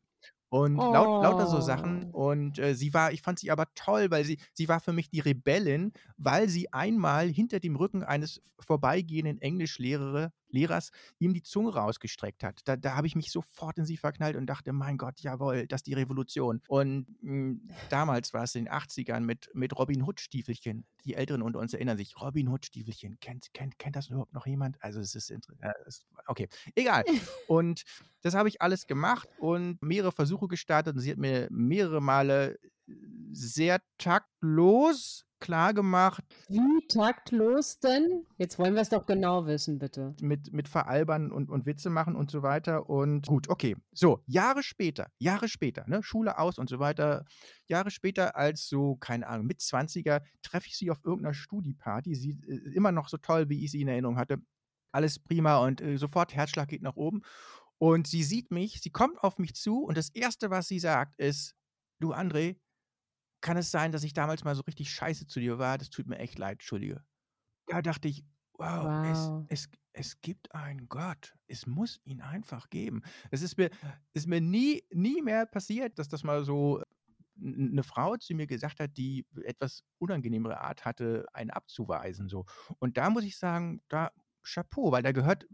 Und laut, lauter so Sachen. Oh. Und äh, sie war, ich fand sie aber toll, weil sie, sie war für mich die Rebellin, weil sie einmal hinter dem Rücken eines vorbeigehenden Englischlehrers Lehrers ihm die Zunge rausgestreckt hat. Da, da habe ich mich sofort in sie verknallt und dachte, mein Gott, jawohl, das ist die Revolution. Und mh, hm, damals war es in den 80ern mit, mit Robin Hood-Stiefelchen. Die Älteren unter uns erinnern sich, Robin Hood-Stiefelchen, kennt, kennt, kennt das überhaupt noch jemand? Also es ist, äh, okay, egal. Und das habe ich alles gemacht und mehrere Versuche gestartet und sie hat mir mehrere Male sehr taktlos klargemacht. Wie taktlos denn? Jetzt wollen wir es doch genau wissen, bitte. Mit, mit Veralbern und, und Witze machen und so weiter. Und gut, okay. So, Jahre später, Jahre später, ne, Schule aus und so weiter. Jahre später, als so, keine Ahnung, mit 20er, treffe ich sie auf irgendeiner Studieparty. Sie äh, immer noch so toll, wie ich sie in Erinnerung hatte. Alles prima und äh, sofort Herzschlag geht nach oben. Und sie sieht mich, sie kommt auf mich zu und das Erste, was sie sagt, ist, du André, kann es sein, dass ich damals mal so richtig scheiße zu dir war? Das tut mir echt leid, Entschuldige. Da dachte ich, wow, wow. Es, es, es gibt einen Gott. Es muss ihn einfach geben. Es ist mir, ist mir nie, nie mehr passiert, dass das mal so eine Frau zu mir gesagt hat, die etwas unangenehmere Art hatte, einen abzuweisen. So. Und da muss ich sagen, da Chapeau, weil da gehört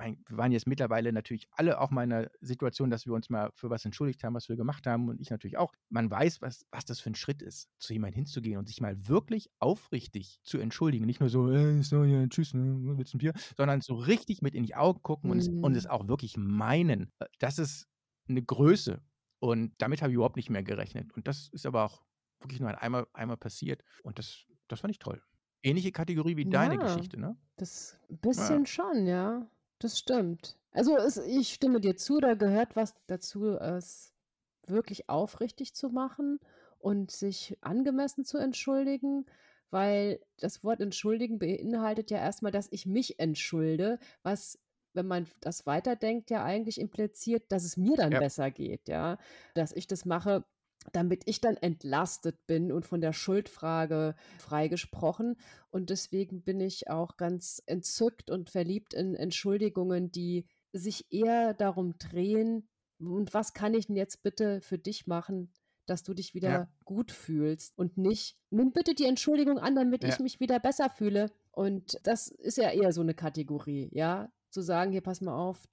wir waren jetzt mittlerweile natürlich alle auch mal in einer Situation, dass wir uns mal für was entschuldigt haben, was wir gemacht haben und ich natürlich auch. Man weiß, was, was das für ein Schritt ist, zu jemandem hinzugehen und sich mal wirklich aufrichtig zu entschuldigen. Nicht nur so, äh, so ja, tschüss, ne, willst du ein Bier, sondern so richtig mit in die Augen gucken und, mhm. es, und es mhm. auch wirklich meinen. Äh, das ist eine Größe und damit habe ich überhaupt nicht mehr gerechnet. Und das ist aber auch wirklich nur einmal, einmal passiert und das, das fand ich toll. Ähnliche Kategorie wie ja, deine Geschichte, ne? Das bisschen ja. schon, ja. Das stimmt. Also es, ich stimme dir zu, da gehört was dazu, es wirklich aufrichtig zu machen und sich angemessen zu entschuldigen, weil das Wort entschuldigen beinhaltet ja erstmal, dass ich mich entschulde, was wenn man das weiterdenkt, ja eigentlich impliziert, dass es mir dann ja. besser geht, ja, dass ich das mache, damit ich dann entlastet bin und von der Schuldfrage freigesprochen. Und deswegen bin ich auch ganz entzückt und verliebt in Entschuldigungen, die sich eher darum drehen, und was kann ich denn jetzt bitte für dich machen, dass du dich wieder ja. gut fühlst und nicht, nimm bitte die Entschuldigung an, damit ja. ich mich wieder besser fühle. Und das ist ja eher so eine Kategorie, ja, zu sagen, hier pass mal auf.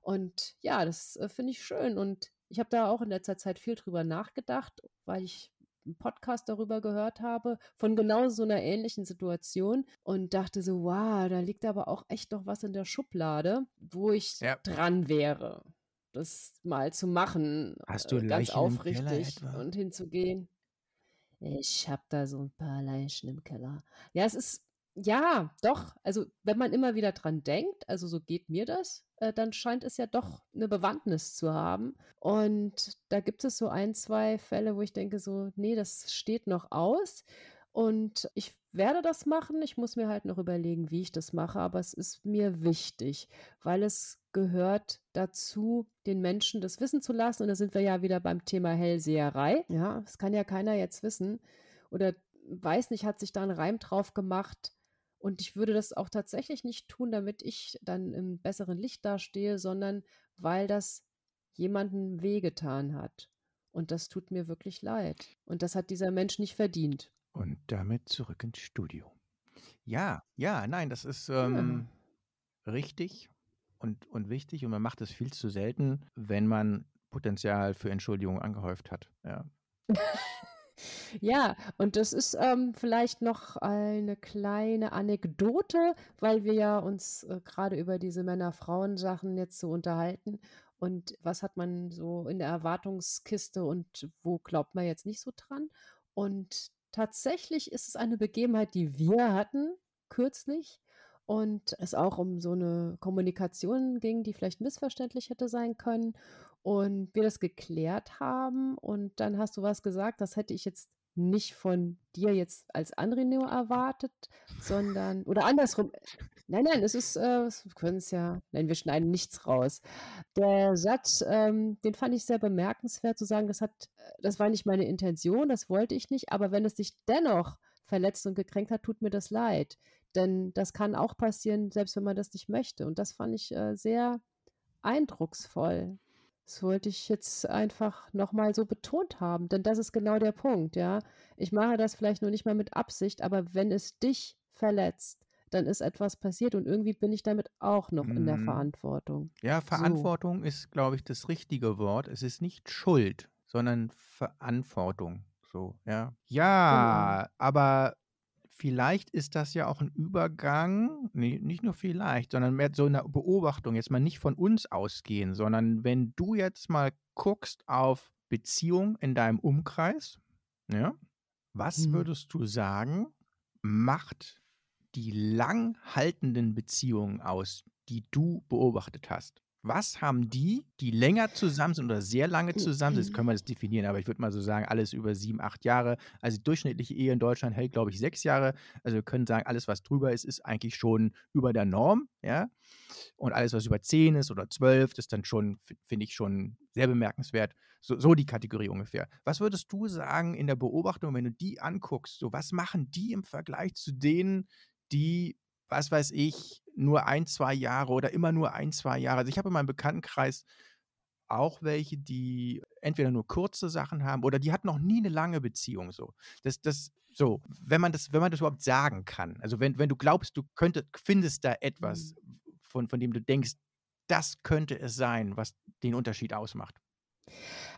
Und ja, das äh, finde ich schön. Und ich habe da auch in letzter Zeit viel drüber nachgedacht, weil ich einen Podcast darüber gehört habe, von genau so einer ähnlichen Situation und dachte so, wow, da liegt aber auch echt noch was in der Schublade, wo ich ja. dran wäre, das mal zu machen. Hast du äh, ganz aufrichtig und hinzugehen. Ich habe da so ein paar Leichen im Keller. Ja, es ist ja, doch. Also, wenn man immer wieder dran denkt, also so geht mir das, äh, dann scheint es ja doch eine Bewandtnis zu haben. Und da gibt es so ein, zwei Fälle, wo ich denke so: nee, das steht noch aus.“ Und ich werde das machen. Ich muss mir halt noch überlegen, wie ich das mache, aber es ist mir wichtig, weil es gehört dazu, den Menschen das wissen zu lassen. Und da sind wir ja wieder beim Thema Hellseherei. Ja, das kann ja keiner jetzt wissen oder weiß nicht, hat sich da 'n Reim drauf gemacht und ich würde das auch tatsächlich nicht tun, damit ich dann im besseren Licht dastehe, sondern weil das jemandem wehgetan hat. Und das tut mir wirklich leid. Und das hat dieser Mensch nicht verdient. Und damit zurück ins Studio. Ja, ja, nein, das ist ähm, ja. richtig und, und wichtig. Und man macht es viel zu selten, wenn man Potenzial für Entschuldigung angehäuft hat. Ja. Ja, und das ist ähm, vielleicht noch eine kleine Anekdote, weil wir ja uns äh, gerade über diese Männer-Frauen-Sachen jetzt so unterhalten. Und was hat man so in der Erwartungskiste und wo glaubt man jetzt nicht so dran? Und tatsächlich ist es eine Begebenheit, die wir hatten kürzlich und es auch um so eine Kommunikation ging, die vielleicht missverständlich hätte sein können und wir das geklärt haben und dann hast du was gesagt, das hätte ich jetzt nicht von dir jetzt als Andreneo erwartet, sondern oder andersrum. Nein, nein, es ist, äh, wir können es ja, nein, wir schneiden nichts raus. Der Satz, ähm, den fand ich sehr bemerkenswert zu sagen, das hat, das war nicht meine Intention, das wollte ich nicht, aber wenn es dich dennoch verletzt und gekränkt hat, tut mir das leid. Denn das kann auch passieren, selbst wenn man das nicht möchte. Und das fand ich äh, sehr eindrucksvoll. Das wollte ich jetzt einfach nochmal so betont haben, denn das ist genau der Punkt, ja. Ich mache das vielleicht nur nicht mal mit Absicht, aber wenn es dich verletzt, dann ist etwas passiert und irgendwie bin ich damit auch noch in der Mhm. Verantwortung. Ja, So. Verantwortung ist, glaube ich, das richtige Wort. Es ist nicht Schuld, sondern Verantwortung. So, ja. Genau. Ja, aber vielleicht ist das ja auch ein Übergang, nee, nicht nur vielleicht, sondern mehr so eine Beobachtung, jetzt mal nicht von uns ausgehen, sondern wenn du jetzt mal guckst auf Beziehung in deinem Umkreis, ja, was Mhm. würdest du sagen, macht die lang haltenden Beziehungen aus, die du beobachtet hast? Was haben die, die länger zusammen sind oder sehr lange zusammen sind, jetzt können wir das definieren, aber ich würde mal so sagen, alles über sieben, acht Jahre. Also die durchschnittliche Ehe in Deutschland hält, glaube ich, sechs Jahre. Also wir können sagen, alles, was drüber ist, ist eigentlich schon über der Norm, ja. Und alles, was über zehn ist oder zwölf, ist dann schon, finde ich, schon sehr bemerkenswert. So, so die Kategorie ungefähr. Was würdest du sagen in der Beobachtung, wenn du die anguckst? So, was machen die im Vergleich zu denen, die, was weiß ich, nur ein, zwei Jahre oder immer nur ein, zwei Jahre? Also ich habe in meinem Bekanntenkreis auch welche, die entweder nur kurze Sachen haben oder die hatten noch nie eine lange Beziehung so. Das, das, so, wenn man das, wenn man das überhaupt sagen kann. Also wenn, wenn du glaubst, du könntest, findest da etwas, Mhm. von, von dem du denkst, das könnte es sein, was den Unterschied ausmacht.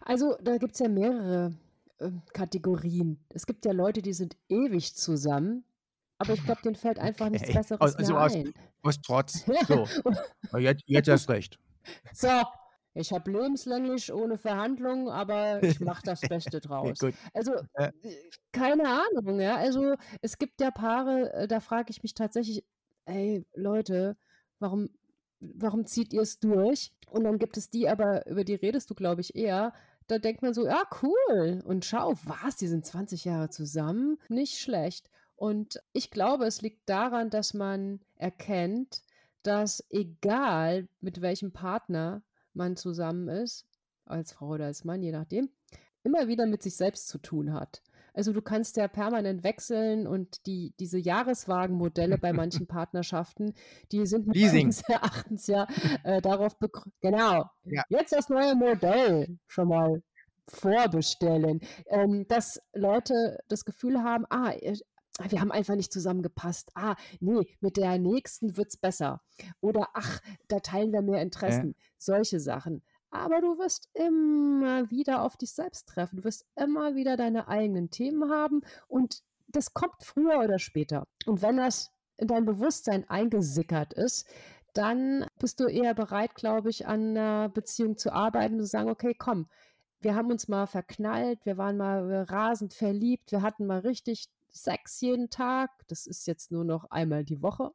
Also, da gibt es ja mehrere ähm, Kategorien. Es gibt ja Leute, die sind ewig zusammen, aber ich glaube, denen fällt einfach nichts. Besseres Aus, also mehr aus, ein. aus Trotz. So, jetzt, jetzt erst recht. So, ich habe lebenslänglich ohne Verhandlungen, aber ich mache das Beste draus. Also, Äh. äh, keine Ahnung, ja. Also, es gibt ja Paare, äh, da frage ich mich tatsächlich, ey, Leute, warum, warum zieht ihr es durch? Und dann gibt es die, aber über die redest du, glaube ich, eher. Da denkt man so, ja, cool. Und schau, was, die sind 20 Jahre zusammen? Nicht schlecht. Und ich glaube, es liegt daran, dass man erkennt, dass egal mit welchem Partner man zusammen ist, als Frau oder als Mann, je nachdem, immer wieder mit sich selbst zu tun hat. Also du kannst ja permanent wechseln und die, diese Jahreswagenmodelle bei manchen Partnerschaften, die sind meines Erachtens ja äh, darauf begründet. Genau. Ja. Jetzt das neue Modell schon mal vorbestellen. Ähm, dass Leute das Gefühl haben, ah, wir haben einfach nicht zusammengepasst. Ah, nee, mit der nächsten wird's besser. Oder ach, da teilen wir mehr Interessen. Solche Sachen. Aber du wirst immer wieder auf dich selbst treffen. Du wirst immer wieder deine eigenen Themen haben und das kommt früher oder später. Und wenn das in dein Bewusstsein eingesickert ist, dann bist du eher bereit, glaube ich, an einer Beziehung zu arbeiten und zu sagen, okay, komm, wir haben uns mal verknallt, wir waren mal rasend verliebt, wir hatten mal richtig Sex jeden Tag. Das ist jetzt nur noch einmal die Woche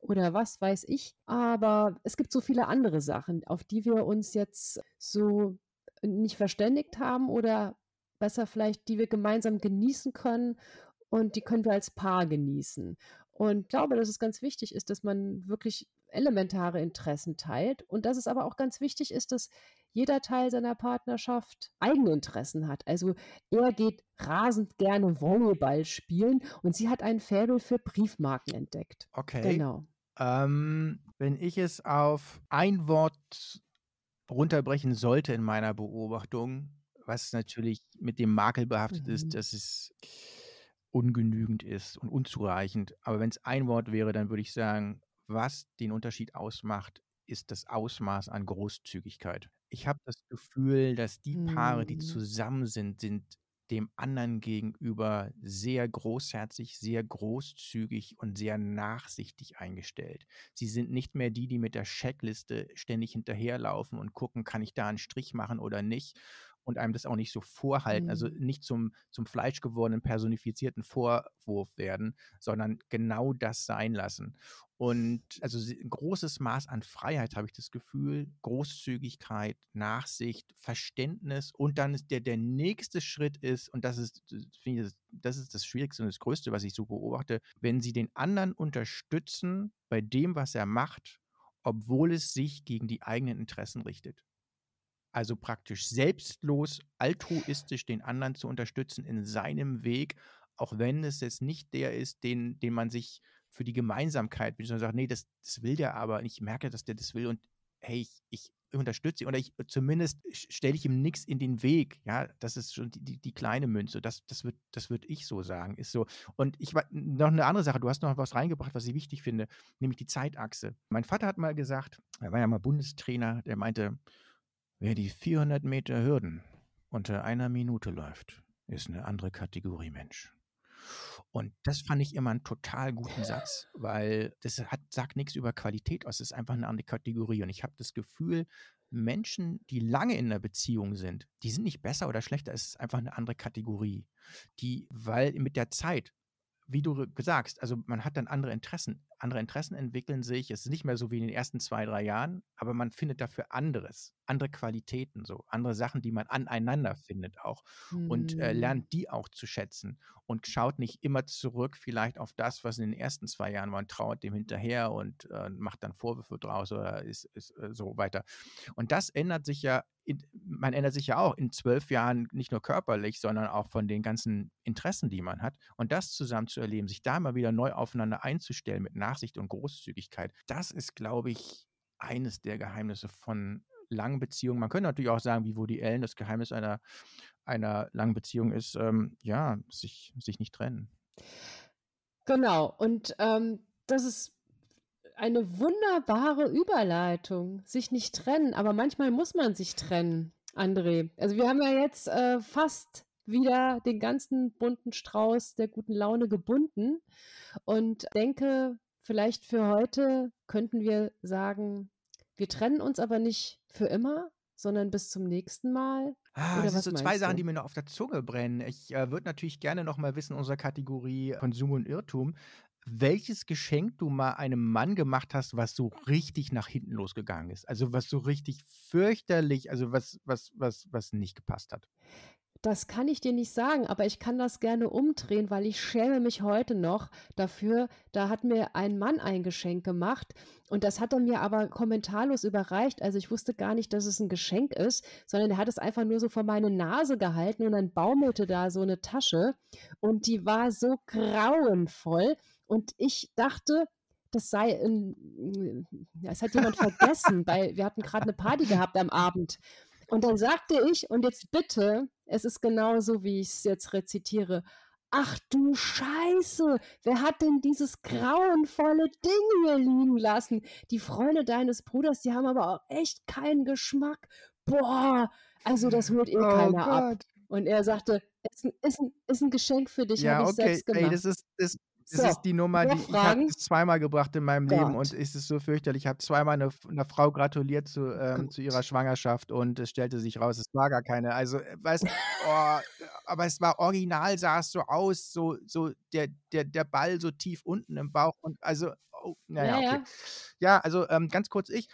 oder was weiß ich. Aber es gibt so viele andere Sachen, auf die wir uns jetzt so nicht verständigt haben oder besser vielleicht, die wir gemeinsam genießen können und die können wir als Paar genießen. Und ich glaube, dass es ganz wichtig ist, dass man wirklich elementare Interessen teilt und dass es aber auch ganz wichtig ist, dass jeder Teil seiner Partnerschaft eigene Interessen hat. Also er geht rasend gerne Volleyball spielen und sie hat ein Faible für Briefmarken entdeckt. Okay. Genau. Ähm, wenn ich es auf ein Wort runterbrechen sollte in meiner Beobachtung, was natürlich mit dem Makel behaftet Mhm. ist, dass es ungenügend ist und unzureichend. Aber wenn es ein Wort wäre, dann würde ich sagen, was den Unterschied ausmacht, ist das Ausmaß an Großzügigkeit. Ich habe das Gefühl, dass die Paare, die Mhm. zusammen sind, sind dem anderen gegenüber sehr großherzig, sehr großzügig und sehr nachsichtig eingestellt. Sie sind nicht mehr die, die mit der Checkliste ständig hinterherlaufen und gucken, kann ich da einen Strich machen oder nicht und einem das auch nicht so vorhalten, also Mhm. nicht zum, zum fleischgewordenen personifizierten Vorwurf werden, sondern genau das sein lassen. Und also ein großes Maß an Freiheit habe ich das Gefühl, Großzügigkeit, Nachsicht, Verständnis und dann ist der, der nächste Schritt ist, und das ist, ich, das, das ist das Schwierigste und das Größte, was ich so beobachte, wenn sie den anderen unterstützen bei dem, was er macht, obwohl es sich gegen die eigenen Interessen richtet. Also praktisch selbstlos, altruistisch den anderen zu unterstützen in seinem Weg, auch wenn es jetzt nicht der ist, den, den man sich für die Gemeinsamkeit, wie man sagt, nee, das, das will der aber, ich merke, dass der das will und hey, ich, ich unterstütze oder ich zumindest stelle ich ihm nichts in den Weg. Ja, das ist schon die, die, die kleine Münze. Das, das wird, das würde ich so sagen. Ist so. Und ich noch eine andere Sache, du hast noch was reingebracht, was ich wichtig finde, nämlich die Zeitachse. Mein Vater hat mal gesagt, er war ja mal Bundestrainer, der meinte, wer die 400 Meter Hürden unter einer Minute läuft, ist eine andere Kategorie Mensch. Und das fand ich immer einen total guten Satz, weil das hat, sagt nichts über Qualität aus. Es ist einfach eine andere Kategorie. Und ich habe das Gefühl, Menschen, die lange in einer Beziehung sind, die sind nicht besser oder schlechter, es ist einfach eine andere Kategorie. Die, weil mit der Zeit wie du gesagt hast, also man hat dann andere Interessen. Andere Interessen entwickeln sich. Es ist nicht mehr so wie in den ersten zwei, drei Jahren, aber man findet dafür anderes, andere Qualitäten, so andere Sachen, die man aneinander findet auch mhm. und äh, hm. lernt die auch zu schätzen und schaut nicht immer zurück vielleicht auf das, was in den ersten zwei Jahren war und trauert dem hinterher und äh, macht dann Vorwürfe draus oder ist, ist äh, so weiter. Und das ändert sich ja in, man ändert sich ja auch in zwölf Jahren nicht nur körperlich, sondern auch von den ganzen Interessen, die man hat. Und das zusammen zu erleben, sich da mal wieder neu aufeinander einzustellen mit Nachsicht und Großzügigkeit, das ist, glaube ich, eines der Geheimnisse von langen Beziehungen. Man könnte natürlich auch sagen, wie Woody Allen, das Geheimnis einer, einer langen Beziehung ist, ähm, ja, sich, sich nicht trennen. Genau, und ähm, das ist eine wunderbare Überleitung. Sich nicht trennen, aber manchmal muss man sich trennen, André. Also wir haben ja jetzt äh, fast wieder den ganzen bunten Strauß der guten Laune gebunden und denke, vielleicht für heute könnten wir sagen, wir trennen uns aber nicht für immer, sondern bis zum nächsten Mal. Ah, das sind so zwei Sachen, die mir noch auf der Zunge brennen. Ich äh, würde natürlich gerne noch mal wissen, unserer Kategorie Konsum und Irrtum, welches Geschenk du mal einem Mann gemacht hast, was so richtig nach hinten losgegangen ist. Also was so richtig fürchterlich, also was, was, was, was nicht gepasst hat. Das kann ich dir nicht sagen, aber ich kann das gerne umdrehen, weil ich schäme mich heute noch dafür. Da hat mir ein Mann ein Geschenk gemacht und das hat er mir aber kommentarlos überreicht. Also ich wusste gar nicht, dass es ein Geschenk ist, sondern er hat es einfach nur so vor meine Nase gehalten und dann baumelte da so eine Tasche und die war so grauenvoll. Und ich dachte, das sei ein, ja, es hat jemand vergessen, weil wir hatten gerade eine Party gehabt am Abend. Und dann sagte ich, und jetzt bitte, es ist genauso, wie ich es jetzt rezitiere. Ach du Scheiße, wer hat denn dieses grauenvolle Ding hier liegen lassen? Die Freunde deines Bruders, die haben aber auch echt keinen Geschmack. Boah, also das holt eh oh keiner Gott. ab. Und er sagte, es ist, ist, ein, ist ein Geschenk für dich, ja, habe ich okay. selbst gemacht. Ey, das ist, das, das so, ist die Nummer, die ich habe zweimal gebracht in meinem Gott. Leben und es ist so fürchterlich. Ich habe zweimal eine, einer Frau gratuliert zu, ähm, zu ihrer Schwangerschaft und es stellte sich raus, es war gar keine. Also, äh, weißt oh, aber es war original, sah es so aus, so, so der, der, der Ball so tief unten im Bauch und also, oh, naja, ja, okay. Ja, ja also ähm, ganz kurz ich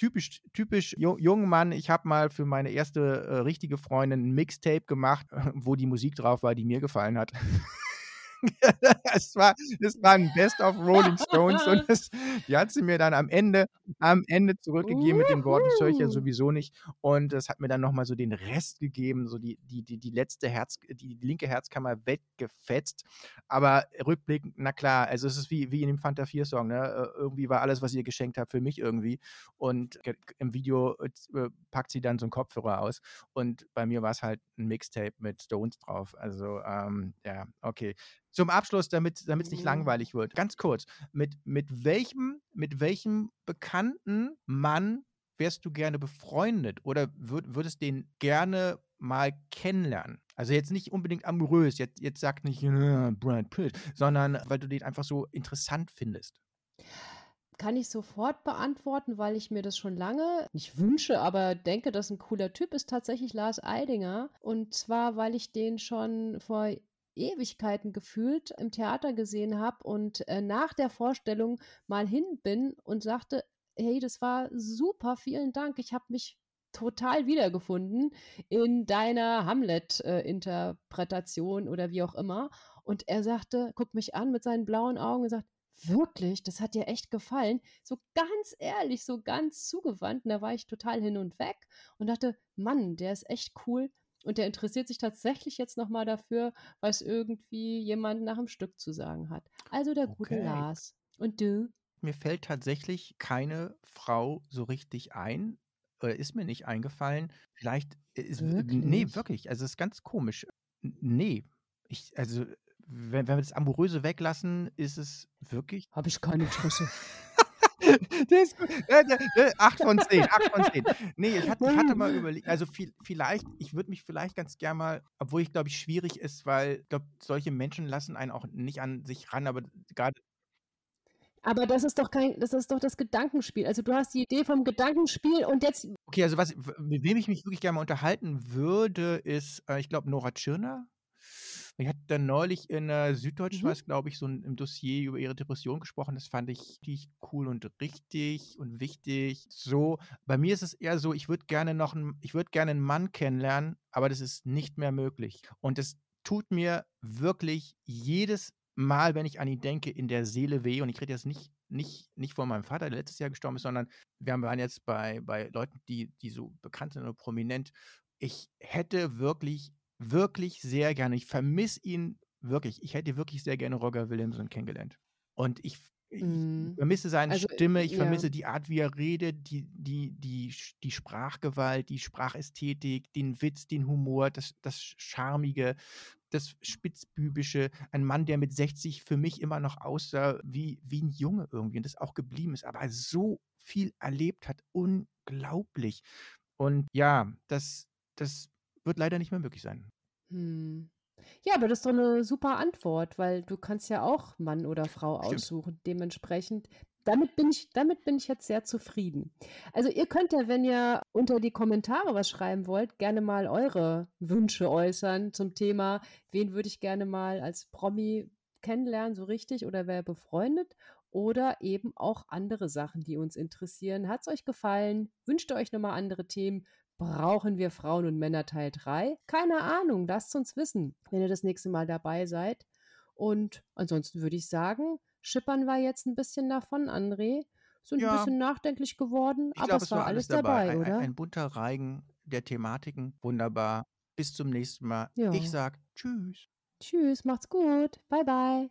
typisch, typisch jungen Mann. Ich habe mal für meine erste äh, richtige Freundin ein Mixtape gemacht, wo die Musik drauf war, die mir gefallen hat. es, war, es war ein Best of Rolling Stones und das, die hat sie mir dann am Ende, am Ende zurückgegeben mit den Worten, das höre ich ja sowieso nicht. Und es hat mir dann nochmal so den Rest gegeben, so die, die, die, die letzte Herz, die linke Herzkammer weggefetzt. Aber rückblickend, na klar, also es ist wie, wie in dem Fanta 4-Song, ne? Äh, irgendwie war alles, was ihr geschenkt habt, für mich irgendwie. Und im Video äh, packt sie dann so einen Kopfhörer aus. Und bei mir war es halt ein Mixtape mit Stones drauf. Also, ähm, ja, okay. Zum Abschluss, damit es nicht mhm. langweilig wird, ganz kurz. Mit, mit, welchem, mit welchem bekannten Mann wärst du gerne befreundet oder würd, würdest den gerne mal kennenlernen? Also jetzt nicht unbedingt amorös, jetzt, jetzt sag nicht äh, Brad Pitt, sondern weil du den einfach so interessant findest. Kann ich sofort beantworten, weil ich mir das schon lange nicht wünsche, aber denke, dass ein cooler Typ ist tatsächlich Lars Eidinger. Und zwar, weil ich den schon vor Ewigkeiten gefühlt im Theater gesehen habe und äh, nach der Vorstellung mal hin bin und sagte, hey, das war super, vielen Dank. Ich habe mich total wiedergefunden in deiner Hamlet-Interpretation äh, oder wie auch immer. Und er sagte, guckt mich an mit seinen blauen Augen und sagt, wirklich, das hat dir echt gefallen. So ganz ehrlich, so ganz zugewandt. Und da war ich total hin und weg und dachte, Mann, der ist echt cool. Und der interessiert sich tatsächlich jetzt nochmal dafür, was irgendwie jemand nach dem Stück zu sagen hat. Also der gute okay. Lars. Und du? mir fällt tatsächlich keine Frau so richtig ein oder ist mir nicht eingefallen. Vielleicht ist ne, Wirklich? wirklich, also, ist ganz komisch. N ne, ich also, wenn wenn wir das Amoröse weglassen, ist es wirklich Habe ich kein Interesse. Der ist gut. Äh, äh, 8 von 10, 8 von 10. Ne, ich hatte ich hatte mal überlegt also, viel vielleicht ich würde mich vielleicht ganz gern mal obwohl ich glaube ich schwierig ist, weil ich glaube, solche Menschen lassen einen auch nicht an sich ran, aber grade Aber das ist doch kein das ist doch das Gedankenspiel. Also, du hast die Idee vom Gedankenspiel und jetzt Okay, also, was mit wem ich mich wirklich gerne mal unterhalten würde, ist, äh, ich glaube, Nora Tschirner. Die hat dann neulich in der Süddeutschen Mhm. glaube ich, so 'n im Dossier über ihre Depression gesprochen. Das fand ich richtig cool und richtig und wichtig. So, bei mir ist es eher so, ich würde gerne noch 'n ich würde gerne 'n Mann kennenlernen, aber das ist nicht mehr möglich. Und es tut mir wirklich jedes Mal, wenn ich an ihn denke, in der Seele weh. Und ich rede jetzt nicht nicht nicht von meinem Vater, der letztes Jahr gestorben ist, sondern wir waren jetzt bei bei Leuten, die die so bekannt sind oder prominent. Ich hätte wirklich, wirklich sehr gerne ich vermisse ihn wirklich. Ich hätte wirklich sehr gerne Roger Willemsen kennengelernt. Und ich ich Mhm. vermisse seine Also, Stimme, ich ja. vermisse die Art, wie er redet, die die die die Sprachgewalt, die Sprachästhetik, den Witz, den Humor, das das Charmige, das Spitzbübische. Ein Mann, der mit 60 für mich immer noch aussah wie wie 'n Junge irgendwie und das auch geblieben ist, aber so viel erlebt hat. Unglaublich. Und ja, das das wird leider nicht mehr möglich sein. Mhm. Ja, aber das ist doch 'ne super Antwort, weil du kannst ja auch Mann oder Frau Stimmt. aussuchen. Dementsprechend damit bin ich damit bin ich jetzt sehr zufrieden. Also, ihr könnt ja, wenn ihr unter die Kommentare was schreiben wollt, gerne mal eure Wünsche äußern zum Thema: „Wen würde ich gerne mal als Promi kennenlernen, so richtig oder wäre befreundet?“ Oder eben auch andere Sachen, die uns interessieren. Hat's euch gefallen? Wünscht ihr euch noch mal andere Themen? Brauchen wir Frauen und Männer Teil 3? Keine Ahnung, lasst's uns wissen, wenn ihr das nächste Mal dabei seid. Und ansonsten würde ich sagen, schippern wir jetzt 'n bisschen davon, André. Sind Ja. bisschen nachdenklich geworden, Ich aber glaube, es war alles dabei. dabei, Ein ein oder? ein bunter Reigen der Thematiken. Wunderbar. Bis zum nächsten Mal. Ich Ja. sage tschüss. Tschüss, macht's gut. Bye, bye.